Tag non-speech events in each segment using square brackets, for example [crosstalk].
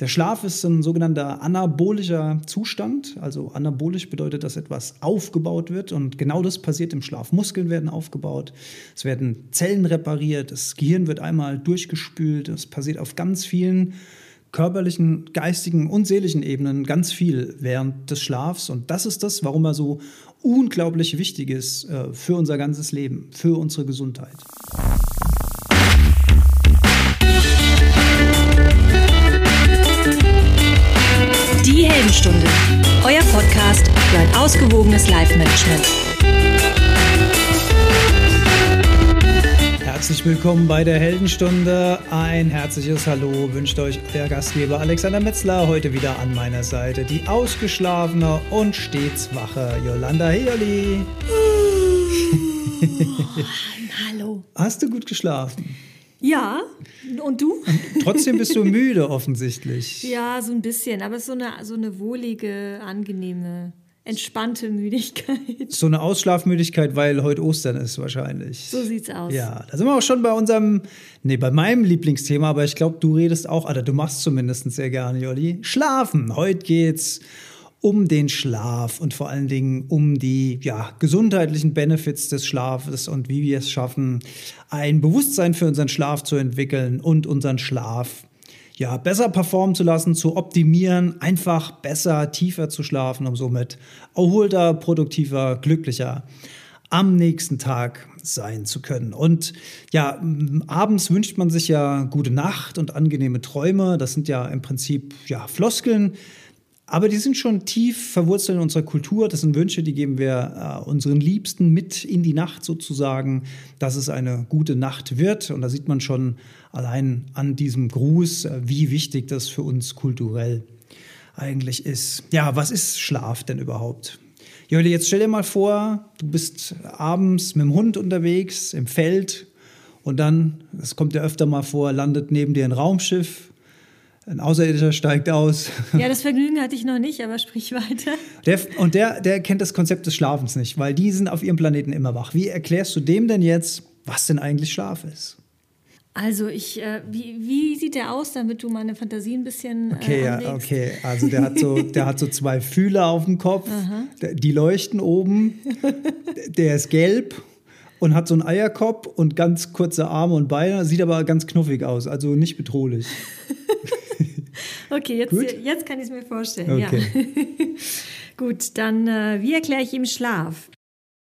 Der Schlaf ist ein sogenannter anabolischer Zustand. Also anabolisch bedeutet, dass etwas aufgebaut wird und genau das passiert im Schlaf. Muskeln werden aufgebaut, es werden Zellen repariert, das Gehirn wird einmal durchgespült. Es passiert auf ganz vielen körperlichen, geistigen und seelischen Ebenen ganz viel während des Schlafs. Und das ist das, warum er so unglaublich wichtig ist äh, für unser ganzes Leben, für unsere Gesundheit. Ein ausgewogenes Life-Management. Herzlich willkommen bei der Heldenstunde. Ein herzliches Hallo wünscht euch der Gastgeber Alexander Metzler. Heute wieder an meiner Seite die ausgeschlafene und stets wache Yolanda Heerli. Hallo. Hast du gut geschlafen? Ja, und du? Und trotzdem bist du müde offensichtlich. Ja, so ein bisschen, aber es ist so eine, so eine wohlige, angenehme entspannte Müdigkeit. So eine Ausschlafmüdigkeit, weil heute Ostern ist wahrscheinlich. So sieht's aus. Ja, da sind wir auch schon bei unserem, nee, bei meinem Lieblingsthema, aber ich glaube, du redest auch, oder du machst zumindest sehr gerne, Jolli. Schlafen. Heute geht's um den Schlaf und vor allen Dingen um die ja, gesundheitlichen Benefits des Schlafes und wie wir es schaffen, ein Bewusstsein für unseren Schlaf zu entwickeln und unseren Schlaf ja, besser performen zu lassen, zu optimieren, einfach besser, tiefer zu schlafen, um somit erholter, produktiver, glücklicher am nächsten Tag sein zu können. Und ja, abends wünscht man sich ja gute Nacht und angenehme Träume. Das sind ja im Prinzip ja Floskeln, aber die sind schon tief verwurzelt in unserer Kultur. Das sind Wünsche, die geben wir äh, unseren Liebsten mit in die Nacht sozusagen, dass es eine gute Nacht wird. Und da sieht man schon allein an diesem Gruß, äh, wie wichtig das für uns kulturell eigentlich ist. Ja, was ist Schlaf denn überhaupt? Jöli, jetzt stell dir mal vor, du bist abends mit dem Hund unterwegs im Feld und dann, das kommt ja öfter mal vor, landet neben dir ein Raumschiff ein Außerirdischer steigt aus. Ja, das Vergnügen hatte ich noch nicht, aber sprich weiter. Der, und der, der kennt das Konzept des Schlafens nicht, weil die sind auf ihrem Planeten immer wach. Wie erklärst du dem denn jetzt, was denn eigentlich Schlaf ist? Also ich, äh, wie, wie sieht der aus, damit du meine Fantasie ein bisschen äh, Okay, ja, okay. Also der hat so, der hat so zwei Fühler auf dem Kopf, die leuchten oben. Der ist gelb und hat so einen Eierkopf und ganz kurze Arme und Beine, sieht aber ganz knuffig aus, also nicht bedrohlich. [laughs] Okay, jetzt, jetzt kann ich es mir vorstellen. Okay. Ja. [laughs] Gut, dann äh, wie erkläre ich ihm Schlaf?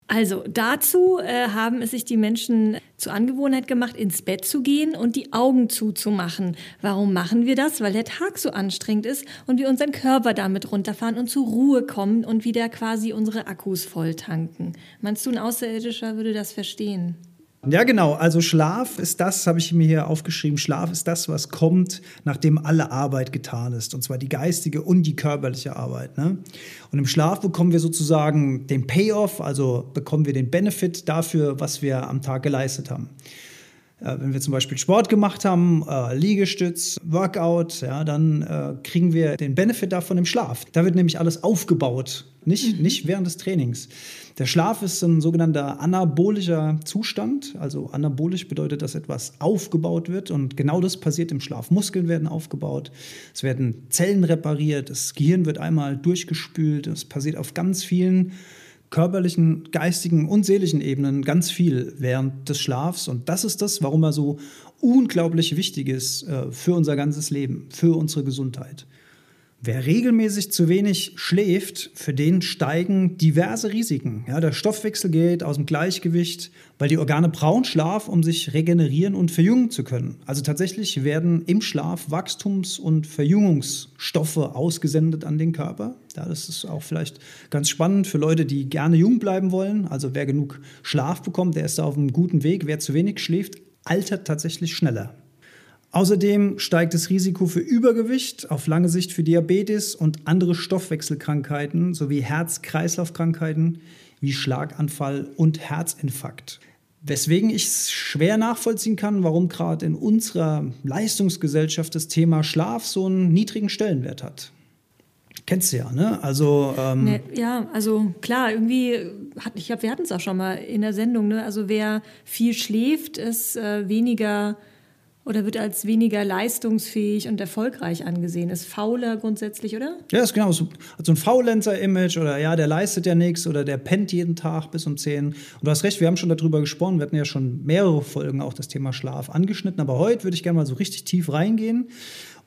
Also dazu äh, haben es sich die Menschen zur Angewohnheit gemacht, ins Bett zu gehen und die Augen zuzumachen. Warum machen wir das? Weil der Tag so anstrengend ist und wir unseren Körper damit runterfahren und zur Ruhe kommen und wieder quasi unsere Akkus voll tanken. Meinst du, ein Außerirdischer würde das verstehen? Ja, genau. Also Schlaf ist das, habe ich mir hier aufgeschrieben, Schlaf ist das, was kommt, nachdem alle Arbeit getan ist. Und zwar die geistige und die körperliche Arbeit. Ne? Und im Schlaf bekommen wir sozusagen den Payoff, also bekommen wir den Benefit dafür, was wir am Tag geleistet haben. Äh, wenn wir zum Beispiel Sport gemacht haben, äh, Liegestütz, Workout, ja, dann äh, kriegen wir den Benefit davon im Schlaf. Da wird nämlich alles aufgebaut, nicht, mhm. nicht während des Trainings. Der Schlaf ist ein sogenannter anabolischer Zustand. Also anabolisch bedeutet, dass etwas aufgebaut wird und genau das passiert im Schlaf. Muskeln werden aufgebaut, es werden Zellen repariert, das Gehirn wird einmal durchgespült. Es passiert auf ganz vielen körperlichen, geistigen und seelischen Ebenen ganz viel während des Schlafs. Und das ist das, warum er so unglaublich wichtig ist äh, für unser ganzes Leben, für unsere Gesundheit. Wer regelmäßig zu wenig schläft, für den steigen diverse Risiken. Ja, der Stoffwechsel geht aus dem Gleichgewicht, weil die Organe brauchen Schlaf, um sich regenerieren und verjüngen zu können. Also tatsächlich werden im Schlaf Wachstums- und Verjüngungsstoffe ausgesendet an den Körper. Ja, das ist auch vielleicht ganz spannend für Leute, die gerne jung bleiben wollen. Also wer genug Schlaf bekommt, der ist da auf einem guten Weg. Wer zu wenig schläft, altert tatsächlich schneller. Außerdem steigt das Risiko für Übergewicht, auf lange Sicht für Diabetes und andere Stoffwechselkrankheiten sowie Herz-Kreislauf-Krankheiten wie Schlaganfall und Herzinfarkt. Weswegen ich es schwer nachvollziehen kann, warum gerade in unserer Leistungsgesellschaft das Thema Schlaf so einen niedrigen Stellenwert hat. Kennst du ja, ne? Also ähm ne, ja, also klar, irgendwie hat ich glaube, wir hatten es auch schon mal in der Sendung, ne? Also wer viel schläft, ist äh, weniger Oder wird als weniger leistungsfähig und erfolgreich angesehen? Ist fauler grundsätzlich, oder? Ja, ist genau so. Hat so ein Faulenzer-Image oder ja, der leistet ja nichts oder der pennt jeden Tag bis um 10. Und du hast recht, wir haben schon darüber gesprochen. Wir hatten ja schon mehrere Folgen auch das Thema Schlaf angeschnitten. Aber heute würde ich gerne mal so richtig tief reingehen.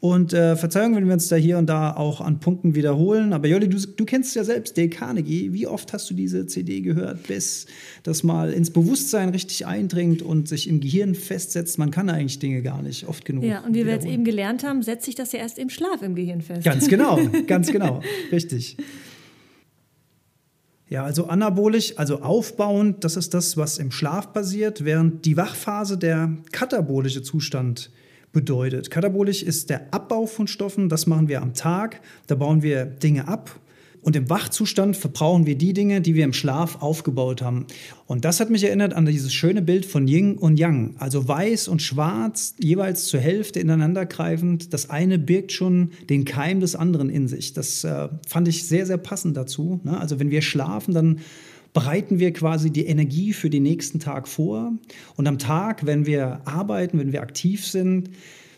Und äh, Verzeihung, wenn wir uns da hier und da auch an Punkten wiederholen. Aber Jolli, du, du kennst ja selbst Dale Carnegie. Wie oft hast du diese CD gehört, bis das mal ins Bewusstsein richtig eindringt und sich im Gehirn festsetzt? Man kann eigentlich Dinge gar nicht oft genug. Ja, und wie wir jetzt eben gelernt haben, setzt sich das ja erst im Schlaf im Gehirn fest. Ganz genau, [laughs] ganz genau. Richtig. Ja, also anabolisch, also aufbauend, das ist das, was im Schlaf passiert, während die Wachphase der katabolische Zustand bedeutet. Katabolisch ist der Abbau von Stoffen, das machen wir am Tag, da bauen wir Dinge ab. Und im Wachzustand verbrauchen wir die Dinge, die wir im Schlaf aufgebaut haben. Und das hat mich erinnert an dieses schöne Bild von Yin und Yang. Also weiß und schwarz, jeweils zur Hälfte ineinandergreifend. Das eine birgt schon den Keim des anderen in sich. Das äh, fand ich sehr, sehr passend dazu. Ne? Also wenn wir schlafen, dann bereiten wir quasi die Energie für den nächsten Tag vor. Und am Tag, wenn wir arbeiten, wenn wir aktiv sind,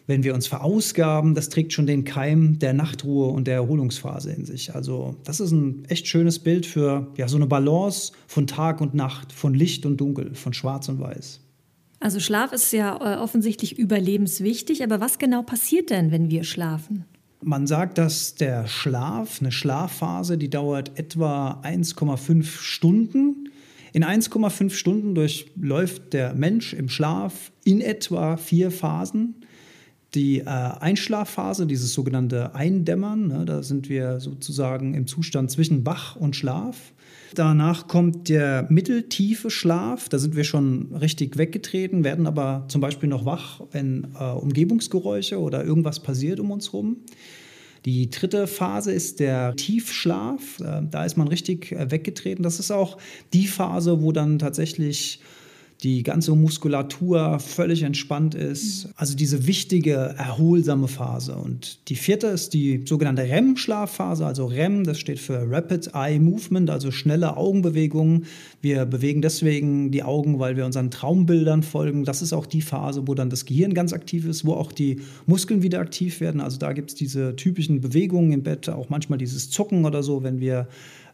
wenn wir uns verausgaben, das trägt schon den Keim der Nachtruhe und der Erholungsphase in sich. Also das ist ein echt schönes Bild für ja, so eine Balance von Tag und Nacht, von Licht und Dunkel, von Schwarz und Weiß. Also Schlaf ist ja äh, offensichtlich überlebenswichtig, aber was genau passiert denn, wenn wir schlafen? Man sagt, dass der Schlaf, eine Schlafphase, die dauert etwa 1,5 Stunden. In 1,5 Stunden durchläuft der Mensch im Schlaf in etwa vier Phasen. Die äh, Einschlafphase, dieses sogenannte Eindämmern, ne, da sind wir sozusagen im Zustand zwischen Wach und Schlaf. Danach kommt der mitteltiefe Schlaf. Da sind wir schon richtig weggetreten, werden aber zum Beispiel noch wach, wenn äh, Umgebungsgeräusche oder irgendwas passiert um uns herum. Die dritte Phase ist der Tiefschlaf. Äh, da ist man richtig äh, weggetreten. Das ist auch die Phase, wo dann tatsächlich die ganze Muskulatur völlig entspannt ist. Mhm. Also diese wichtige, erholsame Phase. Und die vierte ist die sogenannte REM-Schlafphase. Also REM, das steht für Rapid Eye Movement, also schnelle Augenbewegungen. Wir bewegen deswegen die Augen, weil wir unseren Traumbildern folgen. Das ist auch die Phase, wo dann das Gehirn ganz aktiv ist, wo auch die Muskeln wieder aktiv werden. Also da gibt es diese typischen Bewegungen im Bett, auch manchmal dieses Zucken oder so, wenn wir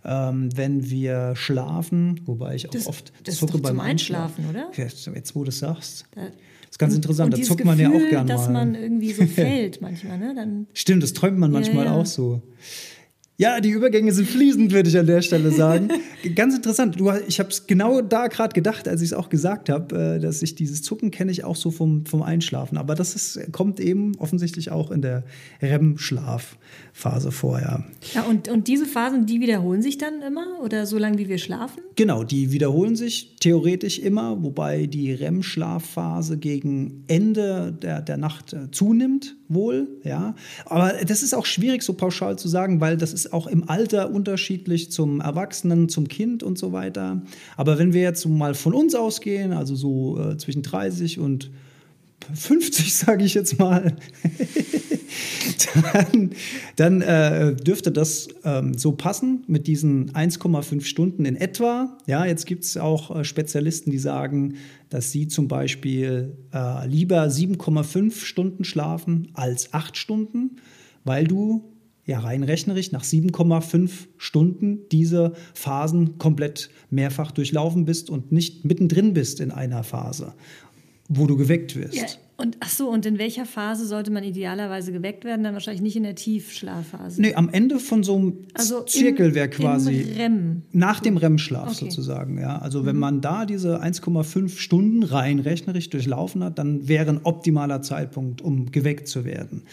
ähm, wenn wir schlafen, wobei ich auch das, oft das zucke beim Einschlafen, oder? Jetzt, jetzt, wo du es sagst. Da, das ist ganz interessant, da zuckt man Gefühl, ja auch gerne mal. dass man irgendwie so [laughs] fällt manchmal, ne? Dann, Stimmt, das träumt man manchmal ja, ja. auch so. Ja, die Übergänge sind fließend, würde ich an der Stelle sagen. [laughs] Ganz interessant. Du, ich habe es genau da gerade gedacht, als ich es auch gesagt habe, äh, dass ich dieses Zucken kenne ich auch so vom, vom Einschlafen. Aber das ist, kommt eben offensichtlich auch in der REM-Schlafphase vorher. Ja, und, und diese Phasen, die wiederholen sich dann immer oder so lange wie wir schlafen? Genau, die wiederholen sich theoretisch immer, wobei die REM-Schlafphase gegen Ende der, der Nacht äh, zunimmt, wohl. Ja. Aber das ist auch schwierig so pauschal zu sagen, weil das ist auch im Alter unterschiedlich zum Erwachsenen, zum Kind und so weiter. Aber wenn wir jetzt mal von uns ausgehen, also so äh, zwischen 30 und 50, [laughs] sage ich jetzt mal, dann, dann äh, dürfte das ähm, so passen mit diesen 1,5 Stunden in etwa. Ja, jetzt gibt es auch äh, Spezialisten, die sagen, dass sie zum Beispiel äh, lieber 7,5 Stunden schlafen als 8 Stunden, weil du ja rein rechnerisch nach 7,5 Stunden diese Phasen komplett mehrfach durchlaufen bist und nicht mittendrin bist in einer Phase, wo du geweckt wirst. Ja, und ach so, und in welcher Phase sollte man idealerweise geweckt werden? Dann wahrscheinlich nicht in der Tiefschlafphase. Nee, am Ende von so einem also Zirkel wäre quasi im REM. nach dem REM-Schlaf okay. sozusagen, ja. Also mhm. wenn man da diese 1,5 Stunden rein rechnerisch durchlaufen hat, dann wäre ein optimaler Zeitpunkt, um geweckt zu werden.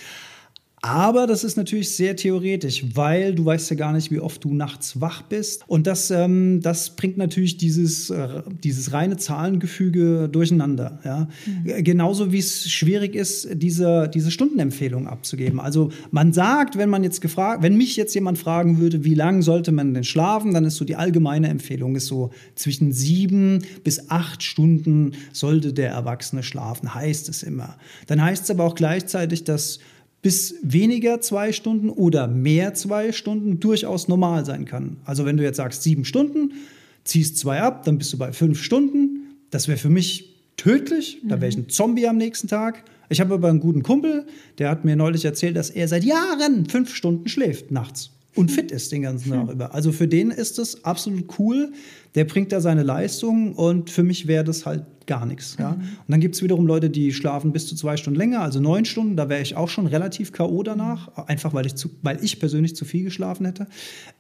Aber das ist natürlich sehr theoretisch, weil du weißt ja gar nicht, wie oft du nachts wach bist. Und das, ähm, das bringt natürlich dieses, äh, dieses reine Zahlengefüge durcheinander. Ja? Mhm. Genauso wie es schwierig ist, diese, diese Stundenempfehlung abzugeben. Also man sagt, wenn man jetzt gefragt, wenn mich jetzt jemand fragen würde, wie lange sollte man denn schlafen, dann ist so die allgemeine Empfehlung ist so zwischen sieben bis acht Stunden sollte der Erwachsene schlafen, heißt es immer. Dann heißt es aber auch gleichzeitig, dass bis weniger zwei Stunden oder mehr zwei Stunden durchaus normal sein kann. Also wenn du jetzt sagst sieben Stunden, ziehst zwei ab, dann bist du bei fünf Stunden. Das wäre für mich tödlich. Da wäre ich ein Zombie am nächsten Tag. Ich habe aber einen guten Kumpel, der hat mir neulich erzählt, dass er seit Jahren fünf Stunden schläft nachts und fit ist den ganzen Tag über. Also für den ist es absolut cool. Der bringt da seine Leistung und für mich wäre das halt gar nichts. Ja? Und dann gibt es wiederum Leute, die schlafen bis zu zwei Stunden länger, also neun Stunden. Da wäre ich auch schon relativ K.O. danach, einfach weil ich, zu, weil ich persönlich zu viel geschlafen hätte.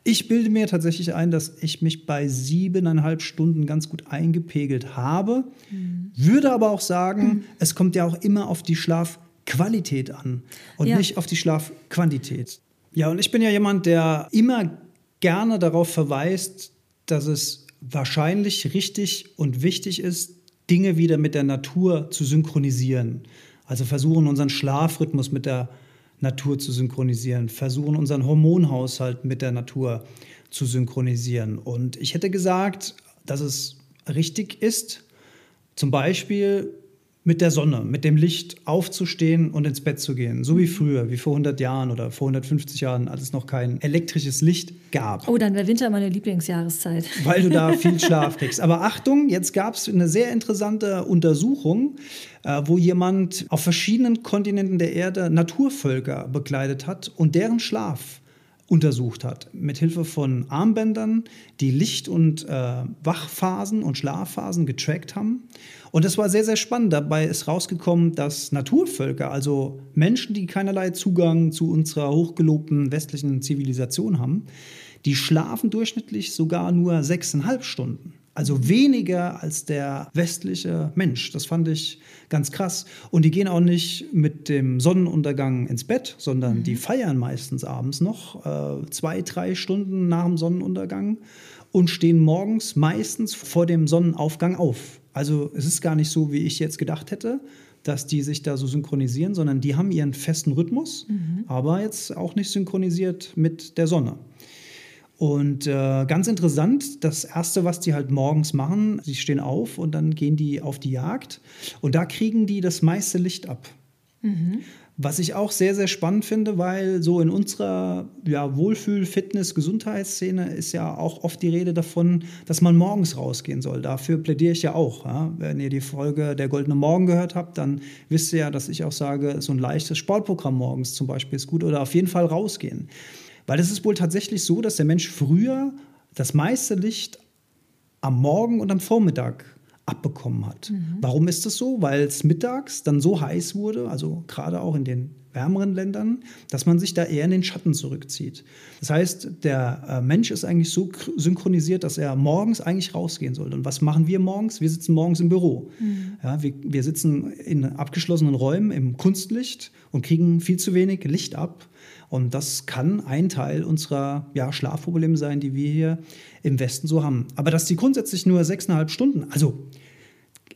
Ich bilde mir tatsächlich ein, dass ich mich bei siebeneinhalb Stunden ganz gut eingepegelt habe. Mhm. Würde aber auch sagen, mhm. es kommt ja auch immer auf die Schlafqualität an und ja. nicht auf die Schlafquantität. Ja, und ich bin ja jemand, der immer gerne darauf verweist, dass es wahrscheinlich richtig und wichtig ist, Dinge wieder mit der Natur zu synchronisieren. Also versuchen unseren Schlafrhythmus mit der Natur zu synchronisieren, versuchen unseren Hormonhaushalt mit der Natur zu synchronisieren. Und ich hätte gesagt, dass es richtig ist, zum Beispiel mit der Sonne, mit dem Licht aufzustehen und ins Bett zu gehen. So wie früher, wie vor 100 Jahren oder vor 150 Jahren, als es noch kein elektrisches Licht gab. Oh, dann wäre Winter meine Lieblingsjahreszeit. Weil du da [laughs] viel Schlaf kriegst. Aber Achtung, jetzt gab es eine sehr interessante Untersuchung, äh, wo jemand auf verschiedenen Kontinenten der Erde Naturvölker begleitet hat und deren Schlaf untersucht hat. Mit Hilfe von Armbändern, die Licht- und äh, Wachphasen und Schlafphasen getrackt haben. Und das war sehr, sehr spannend. Dabei ist rausgekommen, dass Naturvölker, also Menschen, die keinerlei Zugang zu unserer hochgelobten westlichen Zivilisation haben, die schlafen durchschnittlich sogar nur sechseinhalb Stunden. Also weniger als der westliche Mensch. Das fand ich ganz krass. Und die gehen auch nicht mit dem Sonnenuntergang ins Bett, sondern mhm. die feiern meistens abends noch, äh, zwei, drei Stunden nach dem Sonnenuntergang und stehen morgens meistens vor dem Sonnenaufgang auf. Also es ist gar nicht so, wie ich jetzt gedacht hätte, dass die sich da so synchronisieren, sondern die haben ihren festen Rhythmus, mhm. aber jetzt auch nicht synchronisiert mit der Sonne. Und äh, ganz interessant, das Erste, was die halt morgens machen, sie stehen auf und dann gehen die auf die Jagd und da kriegen die das meiste Licht ab. Mhm. Was ich auch sehr, sehr spannend finde, weil so in unserer ja, Wohlfühl-, Fitness-, Gesundheitsszene ist ja auch oft die Rede davon, dass man morgens rausgehen soll. Dafür plädiere ich ja auch. Ja? Wenn ihr die Folge Der Goldene Morgen gehört habt, dann wisst ihr ja, dass ich auch sage, so ein leichtes Sportprogramm morgens zum Beispiel ist gut oder auf jeden Fall rausgehen. Weil es ist wohl tatsächlich so, dass der Mensch früher das meiste Licht am Morgen und am Vormittag abbekommen hat. Mhm. Warum ist das so? Weil es mittags dann so heiß wurde, also gerade auch in den wärmeren Ländern, dass man sich da eher in den Schatten zurückzieht. Das heißt, der äh, Mensch ist eigentlich so synchronisiert, dass er morgens eigentlich rausgehen sollte. Und was machen wir morgens? Wir sitzen morgens im Büro. Mhm. Ja, wir, wir sitzen in abgeschlossenen Räumen im Kunstlicht und kriegen viel zu wenig Licht ab. Und das kann ein Teil unserer ja, Schlafprobleme sein, die wir hier im Westen so haben. Aber dass die grundsätzlich nur sechseinhalb Stunden, also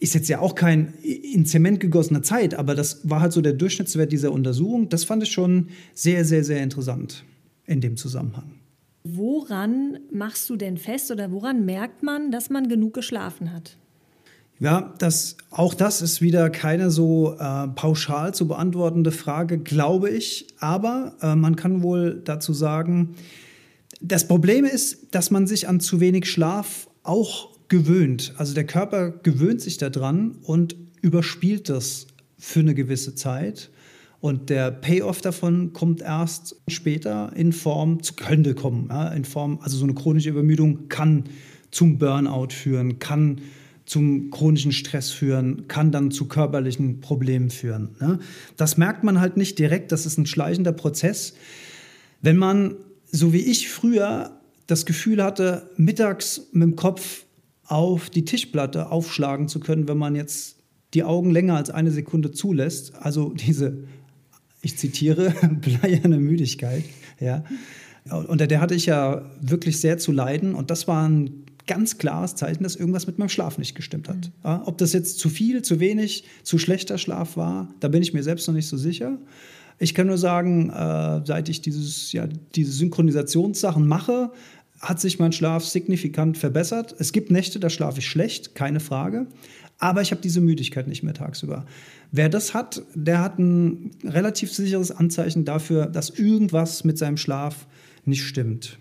ist jetzt ja auch kein in Zement gegossene Zeit, aber das war halt so der Durchschnittswert dieser Untersuchung. Das fand ich schon sehr, sehr, sehr interessant in dem Zusammenhang. Woran machst du denn fest oder woran merkt man, dass man genug geschlafen hat? Ja, das, auch das ist wieder keine so äh, pauschal zu beantwortende Frage, glaube ich. Aber äh, man kann wohl dazu sagen, das Problem ist, dass man sich an zu wenig Schlaf auch gewöhnt. Also der Körper gewöhnt sich daran und überspielt das für eine gewisse Zeit. Und der Payoff davon kommt erst später in Form, könnte kommen, ja, in Form, also so eine chronische Übermüdung kann zum Burnout führen, kann zum chronischen Stress führen, kann dann zu körperlichen Problemen führen. Ne? Das merkt man halt nicht direkt, das ist ein schleichender Prozess. Wenn man, so wie ich früher, das Gefühl hatte, mittags mit dem Kopf auf die Tischplatte aufschlagen zu können, wenn man jetzt die Augen länger als eine Sekunde zulässt, also diese, ich zitiere, [laughs] bleierne Müdigkeit, ja. Unter der hatte ich ja wirklich sehr zu leiden und das war ein ganz klares Zeichen, dass irgendwas mit meinem Schlaf nicht gestimmt hat. Ja, ob das jetzt zu viel, zu wenig, zu schlechter Schlaf war, da bin ich mir selbst noch nicht so sicher. Ich kann nur sagen, äh, seit ich dieses, ja, diese Synchronisationssachen mache, hat sich mein Schlaf signifikant verbessert. Es gibt Nächte, da schlafe ich schlecht, keine Frage. Aber ich habe diese Müdigkeit nicht mehr tagsüber. Wer das hat, der hat ein relativ sicheres Anzeichen dafür, dass irgendwas mit seinem Schlaf nicht stimmt.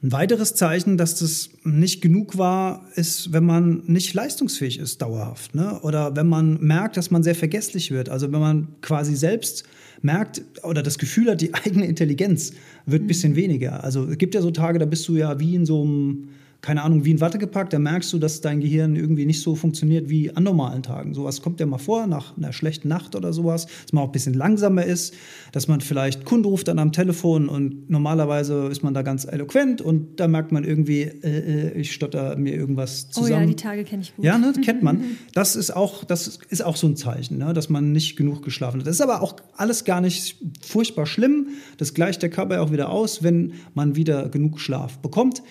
Ein weiteres Zeichen, dass das nicht genug war, ist, wenn man nicht leistungsfähig ist dauerhaft. Ne? Oder wenn man merkt, dass man sehr vergesslich wird. Also wenn man quasi selbst merkt oder das Gefühl hat, die [laughs] eigene Intelligenz wird ein bisschen weniger. Also es gibt ja so Tage, da bist du ja wie in so einem keine Ahnung, wie in Watte gepackt, da merkst du, dass dein Gehirn irgendwie nicht so funktioniert wie an normalen Tagen. Sowas kommt ja mal vor, nach einer schlechten Nacht oder sowas, dass man auch ein bisschen langsamer ist, dass man vielleicht Kunde ruft dann am Telefon und normalerweise ist man da ganz eloquent und da merkt man irgendwie, äh, äh ich stotter mir irgendwas zusammen. Oh ja, die Tage kenne ich gut. Ja, ne, kennt man. [laughs] Das ist auch, das ist auch so ein Zeichen, ne, dass man nicht genug geschlafen hat. Das ist aber auch alles gar nicht furchtbar schlimm. Das gleicht der Körper auch wieder aus, wenn man wieder genug Schlaf bekommt.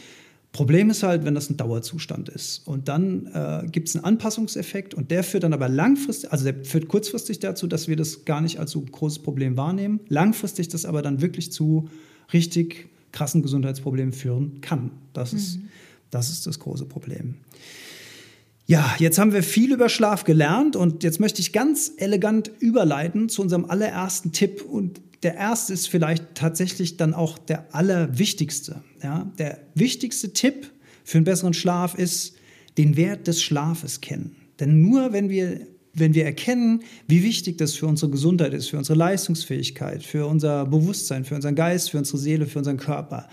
Problem ist halt, wenn das ein Dauerzustand ist. Und dann äh, gibt es einen Anpassungseffekt und der führt dann aber langfristig, also der führt kurzfristig dazu, dass wir das gar nicht als so großes Problem wahrnehmen. Langfristig das aber dann wirklich zu richtig krassen Gesundheitsproblemen führen kann. Das, mhm. ist, das ist das große Problem. Ja, jetzt haben wir viel über Schlaf gelernt und jetzt möchte ich ganz elegant überleiten zu unserem allerersten Tipp. Und der erste ist vielleicht tatsächlich dann auch der allerwichtigste. Ja? Der wichtigste Tipp für einen besseren Schlaf ist, den Wert des Schlafes kennen. Denn nur wenn wir, wenn wir erkennen, wie wichtig das für unsere Gesundheit ist, für unsere Leistungsfähigkeit, für unser Bewusstsein, für unseren Geist, für unsere Seele, für unseren Körper,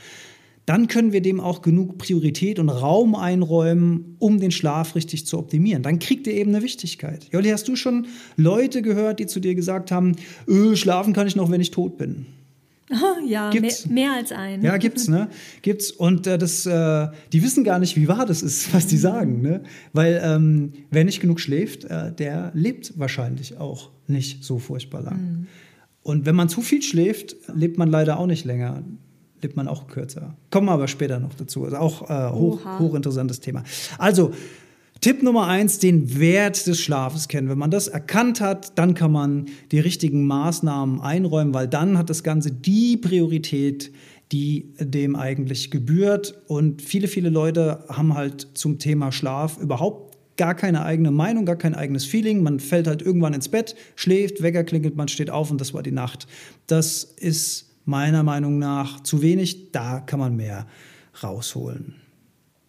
dann können wir dem auch genug Priorität und Raum einräumen, um den Schlaf richtig zu optimieren. Dann kriegt er eben eine Wichtigkeit. Jolli, hast du schon Leute gehört, die zu dir gesagt haben, öh, schlafen kann ich noch, wenn ich tot bin? Oh, [laughs] ja, mehr, mehr, als ein. Ja, gibt's, ne? Gibt's. Und äh, das, äh, die wissen gar nicht, wie wahr das ist, [laughs] was die sagen, ne? Weil ähm, wer nicht genug schläft, äh, der lebt wahrscheinlich auch nicht so furchtbar lang. Mhm. Und wenn man zu viel schläft, lebt man leider auch nicht länger lebt man auch kürzer. Kommen wir aber später noch dazu. Also auch äh, hoch, hochinteressantes Thema. Also, Tipp Nummer eins, den Wert des Schlafes kennen. Wenn man das erkannt hat, dann kann man die richtigen Maßnahmen einräumen, weil dann hat das Ganze die Priorität, die dem eigentlich gebührt. Und viele, viele Leute haben halt zum Thema Schlaf überhaupt gar keine eigene Meinung, gar kein eigenes Feeling. Man fällt halt irgendwann ins Bett, schläft, Wecker klingelt, man steht auf und das war die Nacht. Das ist meiner Meinung nach zu wenig. Da kann man mehr rausholen.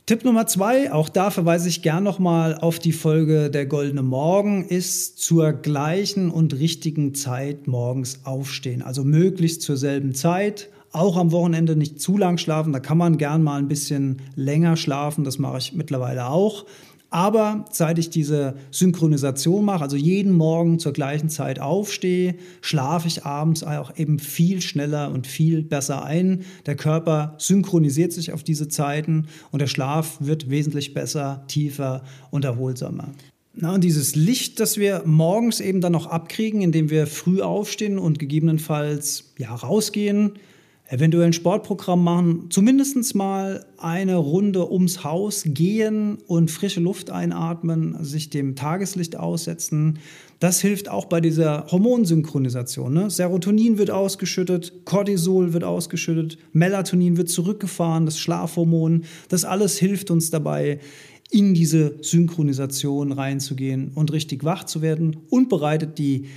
Tipp Nummer zwei, auch da verweise ich gern nochmal auf die Folge Der Goldene Morgen, ist zur gleichen und richtigen Zeit morgens aufstehen. Also möglichst zur selben Zeit. Auch am Wochenende nicht zu lang schlafen. Da kann man gern mal ein bisschen länger schlafen. Das mache ich mittlerweile auch. Aber seit ich diese Synchronisation mache, also jeden Morgen zur gleichen Zeit aufstehe, schlafe ich abends auch eben viel schneller und viel besser ein. Der Körper synchronisiert sich auf diese Zeiten und der Schlaf wird wesentlich besser, tiefer und erholsamer. Na, und dieses Licht, das wir morgens eben dann noch abkriegen, indem wir früh aufstehen und gegebenenfalls ja, rausgehen, eventuell ein Sportprogramm machen, zumindest mal eine Runde ums Haus gehen und frische Luft einatmen, sich dem Tageslicht aussetzen. Das hilft auch bei dieser Hormonsynchronisation. Ne? Serotonin wird ausgeschüttet, Cortisol wird ausgeschüttet, Melatonin wird zurückgefahren, das Schlafhormon. Das alles hilft uns dabei, in diese Synchronisation reinzugehen und richtig wach zu werden und bereitet die,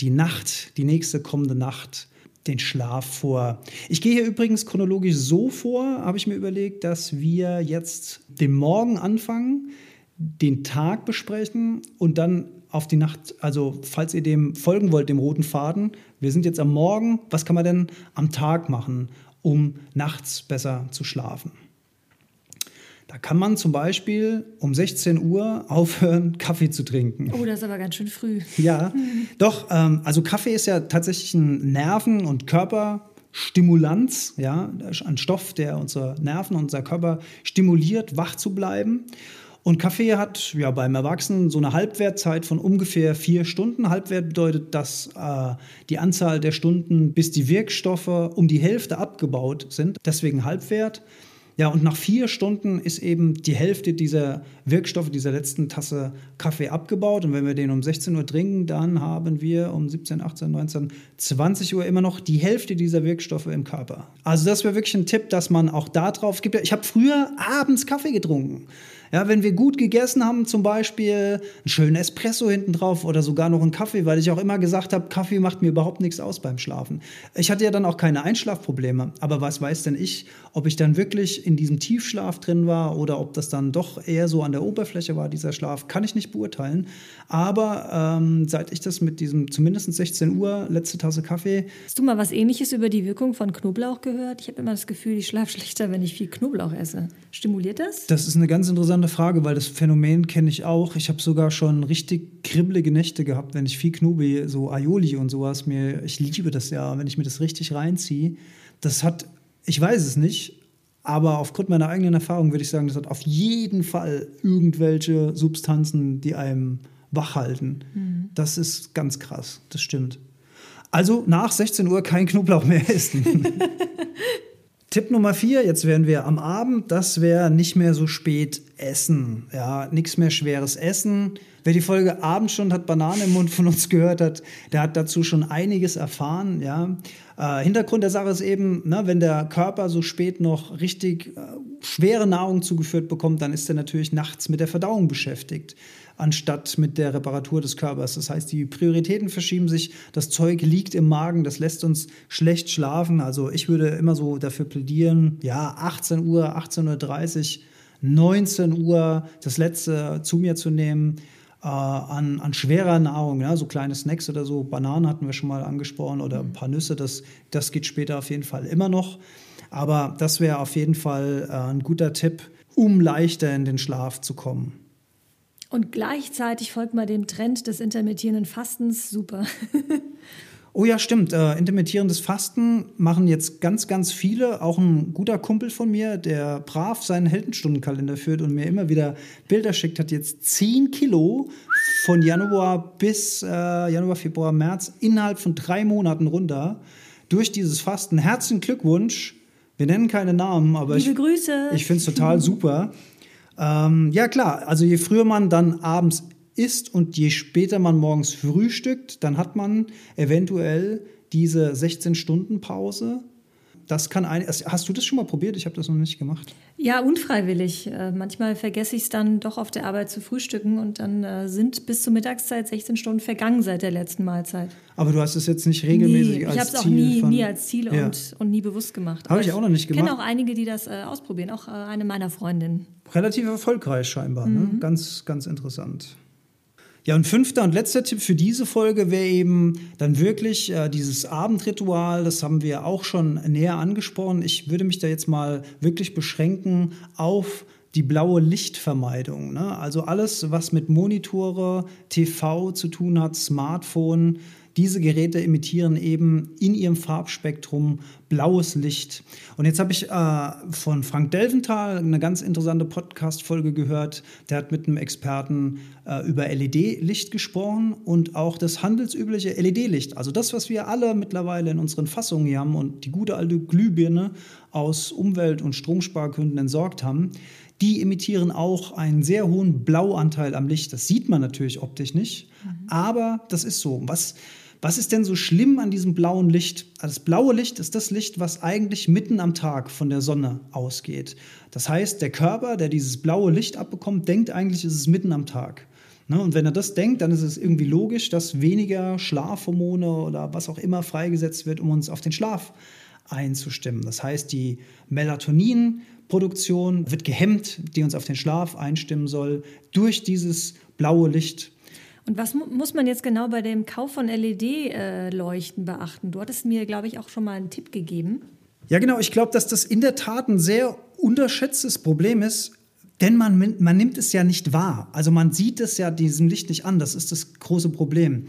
die Nacht, die nächste kommende Nacht den Schlaf vor. Ich gehe hier übrigens chronologisch so vor, habe ich mir überlegt, dass wir jetzt den Morgen anfangen, den Tag besprechen und dann auf die Nacht, also falls ihr dem folgen wollt, dem roten Faden, wir sind jetzt am Morgen, was kann man denn am Tag machen, um nachts besser zu schlafen? Da kann man zum Beispiel um 16 Uhr aufhören, [laughs] Kaffee zu trinken. Oh, das ist aber ganz schön früh. Ja, [laughs] doch. Ähm, also Kaffee ist ja tatsächlich ein Nerven- und Körperstimulanz, ja, ein Stoff, der unsere Nerven und unser Körper stimuliert, wach zu bleiben. Und Kaffee hat ja beim Erwachsenen so eine Halbwertzeit von ungefähr vier Stunden. Halbwert bedeutet, dass äh, die Anzahl der Stunden, bis die Wirkstoffe um die Hälfte abgebaut sind. Deswegen Halbwert. Ja, und nach vier Stunden ist eben die Hälfte dieser Wirkstoffe, dieser letzten Tasse Kaffee abgebaut. Und wenn wir den um 16 Uhr trinken, dann haben wir um 17, 18, 19, 20 Uhr immer noch die Hälfte dieser Wirkstoffe im Körper. Also das wäre wirklich ein Tipp, dass man auch da drauf gibt. Ich habe früher abends Kaffee getrunken. Ja, wenn wir gut gegessen haben, zum Beispiel einen schönen Espresso hinten drauf oder sogar noch einen Kaffee, weil ich auch immer gesagt habe, Kaffee macht mir überhaupt nichts aus beim Schlafen. Ich hatte ja dann auch keine Einschlafprobleme, aber was weiß denn ich, ob ich dann wirklich in diesem Tiefschlaf drin war oder ob das dann doch eher so an der Oberfläche war, dieser Schlaf, kann ich nicht beurteilen. Aber ähm, seit ich das mit diesem zumindest 16 Uhr, letzte Tasse Kaffee. Hast du mal was ähnliches über die Wirkung von Knoblauch gehört? Ich habe immer das Gefühl, ich schlafe [laughs] schlechter, wenn ich viel Knoblauch esse. Stimuliert das? Das ist eine ganz interessante Frage, weil das Phänomen kenne ich auch. Ich habe sogar schon richtig kribbelige Nächte gehabt, wenn ich viel Knobi, so Aioli und sowas mir, ich liebe das ja, wenn ich mir das richtig reinziehe. Das hat, ich weiß es nicht, aber aufgrund meiner eigenen Erfahrung würde ich sagen, das hat auf jeden Fall irgendwelche Substanzen, die einem wach halten. Mhm. Das ist ganz krass, das stimmt. Also nach 16 Uhr kein Knoblauch mehr essen. [laughs] Tipp Nummer vier, jetzt wären wir am Abend, das wäre nicht mehr so spät essen. Ja, nichts mehr schweres Essen. Wer die Folge Abendstunde hat Banane im Mund von uns gehört hat, der hat dazu schon einiges erfahren. Ja. Äh, Hintergrund der Sache ist eben, ne, wenn der Körper so spät noch richtig äh, schwere Nahrung zugeführt bekommt, dann ist er natürlich nachts mit der Verdauung beschäftigt anstatt mit der Reparatur des Körpers. Das heißt, die Prioritäten verschieben sich, das Zeug liegt im Magen, das lässt uns schlecht schlafen. Also ich würde immer so dafür plädieren, ja, 18 Uhr, 18.30 Uhr, 19 Uhr das letzte zu mir zu nehmen. Äh, an, an schwerer Nahrung, ja, so kleine Snacks oder so, Bananen hatten wir schon mal angesprochen oder ein paar Nüsse, das, das geht später auf jeden Fall immer noch. Aber das wäre auf jeden Fall äh, ein guter Tipp, um leichter in den Schlaf zu kommen. Und gleichzeitig folgt man dem Trend des intermittierenden Fastens. Super. [laughs] Oh ja, stimmt. Äh, intermittierendes Fasten machen jetzt ganz, ganz viele. Auch ein guter Kumpel von mir, der brav seinen Heldenstundenkalender führt und mir immer wieder Bilder schickt, hat jetzt 10 Kilo von Januar bis äh, Januar, Februar, März innerhalb von drei Monaten runter durch dieses Fasten. Herzlichen Glückwunsch. Wir nennen keine Namen, aber Liebe ich, Grüße. ich finde es total super. Ähm, ja klar, also je früher man dann abends isst und je später man morgens frühstückt, dann hat man eventuell diese 16-Stunden-Pause das kann ein. Hast du das schon mal probiert? Ich habe das noch nicht gemacht. Ja, unfreiwillig. Äh, manchmal vergesse ich es dann doch auf der Arbeit zu frühstücken und dann äh, sind bis zur Mittagszeit 16 Stunden vergangen seit der letzten Mahlzeit. Aber du hast es jetzt nicht regelmäßig nee, als Ziel. Ich habe es auch nie, nie, als Ziel ja. und, und nie bewusst gemacht. Habe ich auch noch nicht gemacht. Ich kenne auch einige, die das äh, ausprobieren, auch äh, eine meiner Freundinnen. Relativ erfolgreich scheinbar. Ne? Mhm. Ne? Ganz, ganz interessant. Ja, und fünfter und letzter Tipp für diese Folge wäre eben dann wirklich äh, dieses Abendritual. Das haben wir auch schon näher angesprochen. Ich würde mich da jetzt mal wirklich beschränken auf die blaue Lichtvermeidung. Ne? Also alles, was mit Monitore, TV zu tun hat, Smartphone, diese Geräte emittieren eben in ihrem Farbspektrum blaues Licht. Und jetzt habe ich äh, von Frank Delventhal eine ganz interessante Podcast-Folge gehört. Der hat mit einem Experten äh, über LED-Licht gesprochen und auch das handelsübliche LED-Licht. Also das, was wir alle mittlerweile in unseren Fassungen hier haben und die gute alte Glühbirne aus Umwelt- und Stromspargründen entsorgt haben die emittieren auch einen sehr hohen Blauanteil am Licht. Das sieht man natürlich optisch nicht, mhm. aber das ist so. Was, was ist denn so schlimm an diesem blauen Licht? Das blaue Licht ist das Licht, was eigentlich mitten am Tag von der Sonne ausgeht. Das heißt, der Körper, der dieses blaue Licht abbekommt, denkt eigentlich, ist es mitten am Tag. Ne? Und wenn er das denkt, dann ist es irgendwie logisch, dass weniger Schlafhormone oder was auch immer freigesetzt wird, um uns auf den Schlaf einzustimmen. Das heißt, die Melatoninproduktion wird gehemmt, die uns auf den Schlaf einstimmen soll, durch dieses blaue Licht. Und was mu muss man jetzt genau bei dem Kauf von LED-Leuchten äh, beachten? Du hattest mir, glaube ich, auch schon mal einen Tipp gegeben. Ja, genau. Ich glaube, dass das in der Tat ein sehr unterschätztes Problem ist, denn man, man nimmt es ja nicht wahr. Also man sieht es ja diesem Licht nicht an. Das ist das große Problem.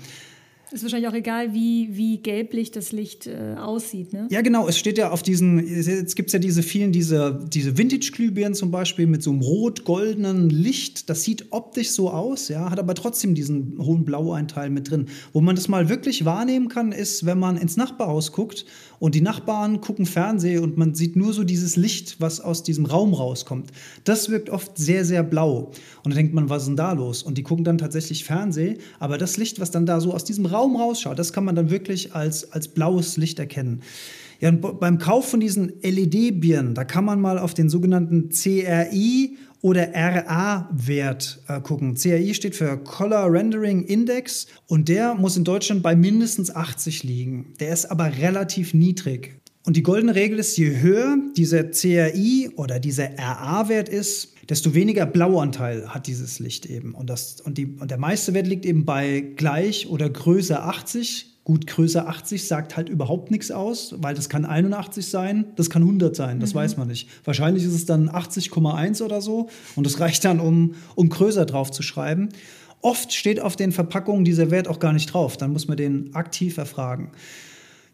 Ist wahrscheinlich auch egal, wie, wie gelblich das Licht äh, aussieht, ne? Ja, genau. Es steht ja auf diesen, jetzt gibt es ja diese vielen, diese, diese Vintage-Glühbirnen zum Beispiel mit so einem rot-goldenen Licht. Das sieht optisch so aus, ja, hat aber trotzdem diesen hohen Blaueinteil mit drin. Wo man das mal wirklich wahrnehmen kann, ist, wenn man ins Nachbarhaus guckt und die Nachbarn gucken Fernsehen und man sieht nur so dieses Licht, was aus diesem Raum rauskommt. Das wirkt oft sehr, sehr blau. Und dann denkt man, was ist denn da los? Und die gucken dann tatsächlich Fernsehen, aber das Licht, was dann da so aus diesem Raum rausschaut, das kann man dann wirklich als, als blaues Licht erkennen. Ja, beim Kauf von diesen LED-Birnen, da kann man mal auf den sogenannten CRI oder RA-Wert äh, gucken. CRI steht für Color Rendering Index und der muss in Deutschland bei mindestens 80 liegen. Der ist aber relativ niedrig. Und die goldene Regel ist, je höher dieser CRI oder dieser RA-Wert ist, desto weniger Blauanteil hat dieses Licht eben. Und, das, und, die, und der meiste Wert liegt eben bei gleich oder größer 80. Gut, größer 80 sagt halt überhaupt nichts aus, weil das kann 81 sein, das kann 100 sein, das mhm. weiß man nicht. Wahrscheinlich ist es dann 80,1 oder so und das [laughs] reicht dann, um, um größer drauf zu schreiben. Oft steht auf den Verpackungen dieser Wert auch gar nicht drauf, dann muss man den aktiv erfragen.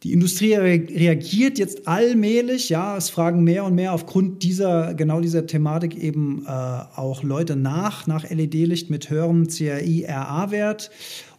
Die Industrie reagiert jetzt allmählich, ja, es fragen mehr und mehr aufgrund dieser, genau dieser Thematik eben äh, auch Leute nach, nach LED-Licht mit höherem CRI-RA-Wert.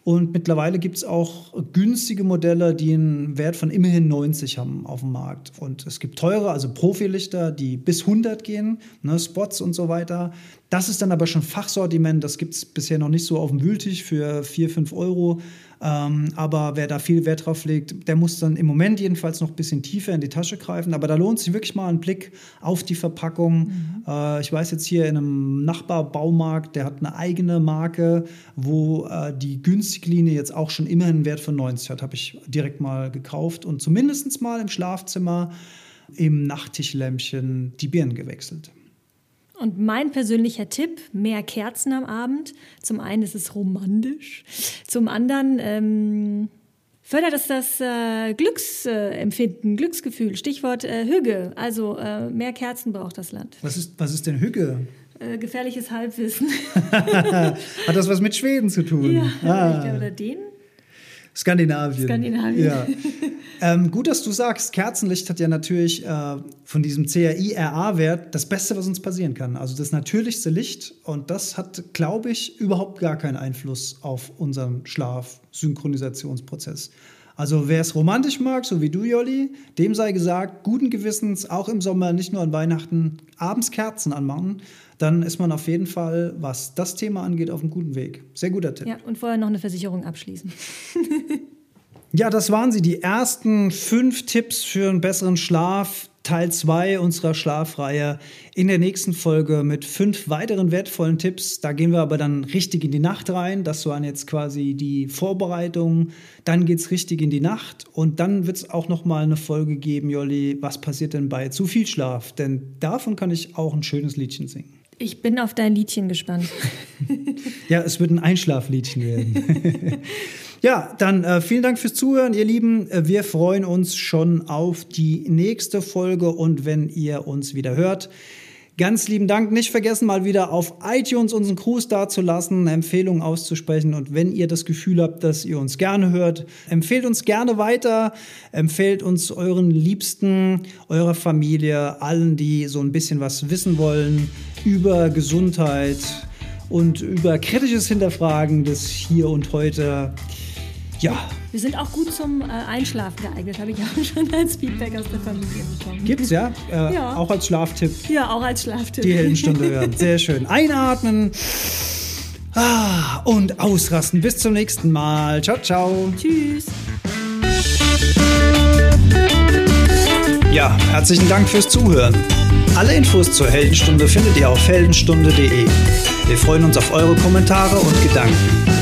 Und mittlerweile gibt es auch günstige Modelle, die einen Wert von immerhin 90 haben auf dem Markt. Und es gibt teure, also Profilichter, die bis 100 gehen, ne, Spots und so weiter. Das ist dann aber schon Fachsortiment, das gibt es bisher noch nicht so auf dem Wühltisch für 4, 5 Euro. Ähm, aber wer da viel Wert drauf legt, der muss dann im Moment jedenfalls noch ein bisschen tiefer in die Tasche greifen. Aber da lohnt sich wirklich mal ein Blick auf die Verpackung. Mhm. Äh, ich weiß jetzt hier in einem Nachbarbaumarkt, der hat eine eigene Marke, wo äh, die Günstiglinie jetzt auch schon immer einen Wert von 90 hat. Habe ich direkt mal gekauft und zumindest mal im Schlafzimmer im Nachttischlämpchen die Birnen gewechselt. Und mein persönlicher Tipp, mehr Kerzen am Abend. Zum einen ist es romantisch, zum anderen ähm, fördert es das äh, Glücksempfinden, äh, Glücksgefühl. Stichwort äh, Hüge. Also äh, mehr Kerzen braucht das Land. Was ist, was ist denn Hüge? Äh, gefährliches Halbwissen. [laughs] Hat das was mit Schweden zu tun? Ja, ah. ich glaube, oder Dänen. Skandinavien. Skandinavien. Ja. [laughs] ähm, gut, dass du sagst, Kerzenlicht hat ja natürlich äh, von diesem CRI-RA-Wert das Beste, was uns passieren kann. Also das natürlichste Licht. Und das hat, glaube ich, überhaupt gar keinen Einfluss auf unseren Schlaf-Synchronisationsprozess. Also wer es romantisch mag, so wie du, Jolli, dem sei gesagt, guten Gewissens, auch im Sommer, nicht nur an Weihnachten, abends Kerzen anmachen dann ist man auf jeden Fall, was das Thema angeht, auf einem guten Weg. Sehr guter Tipp. Ja, und vorher noch eine Versicherung abschließen. [laughs] ja, das waren sie, die ersten fünf Tipps für einen besseren Schlaf. Teil 2 unserer Schlafreihe in der nächsten Folge mit fünf weiteren wertvollen Tipps. Da gehen wir aber dann richtig in die Nacht rein. Das waren jetzt quasi die Vorbereitungen. Dann geht es richtig in die Nacht und dann wird es auch noch mal eine Folge geben, Jolli, was passiert denn bei zu viel Schlaf? Denn davon kann ich auch ein schönes Liedchen singen. Ich bin auf dein Liedchen gespannt. [laughs] ja, es wird ein Einschlafliedchen werden. [laughs] ja, dann äh, vielen Dank fürs Zuhören, ihr Lieben. Äh, wir freuen uns schon auf die nächste Folge und wenn ihr uns wieder hört. Ganz lieben Dank. Nicht vergessen, mal wieder auf iTunes unseren Gruß dazulassen, Empfehlungen auszusprechen. Und wenn ihr das Gefühl habt, dass ihr uns gerne hört, empfehlt uns gerne weiter. Empfehlt uns euren Liebsten, eurer Familie, allen, die so ein bisschen was wissen wollen über Gesundheit und über kritisches Hinterfragen des Hier und Heute. Ja. Wir sind auch gut zum äh, Einschlafen geeignet, habe ich auch [laughs] schon als Feedback aus der Familie bekommen. Gibt's ja? Äh, ja. Auch als Schlaftipp. Ja, auch als Schlaftipp. Die Heldenstunde hören. Sehr schön. Einatmen. Ah, und ausrasten. Bis zum nächsten Mal. Ciao, ciao. Tschüss. Ja, herzlichen Dank fürs Zuhören. Alle Infos zur Heldenstunde findet ihr auf heldenstunde.de. Wir freuen uns auf eure Kommentare und Gedanken.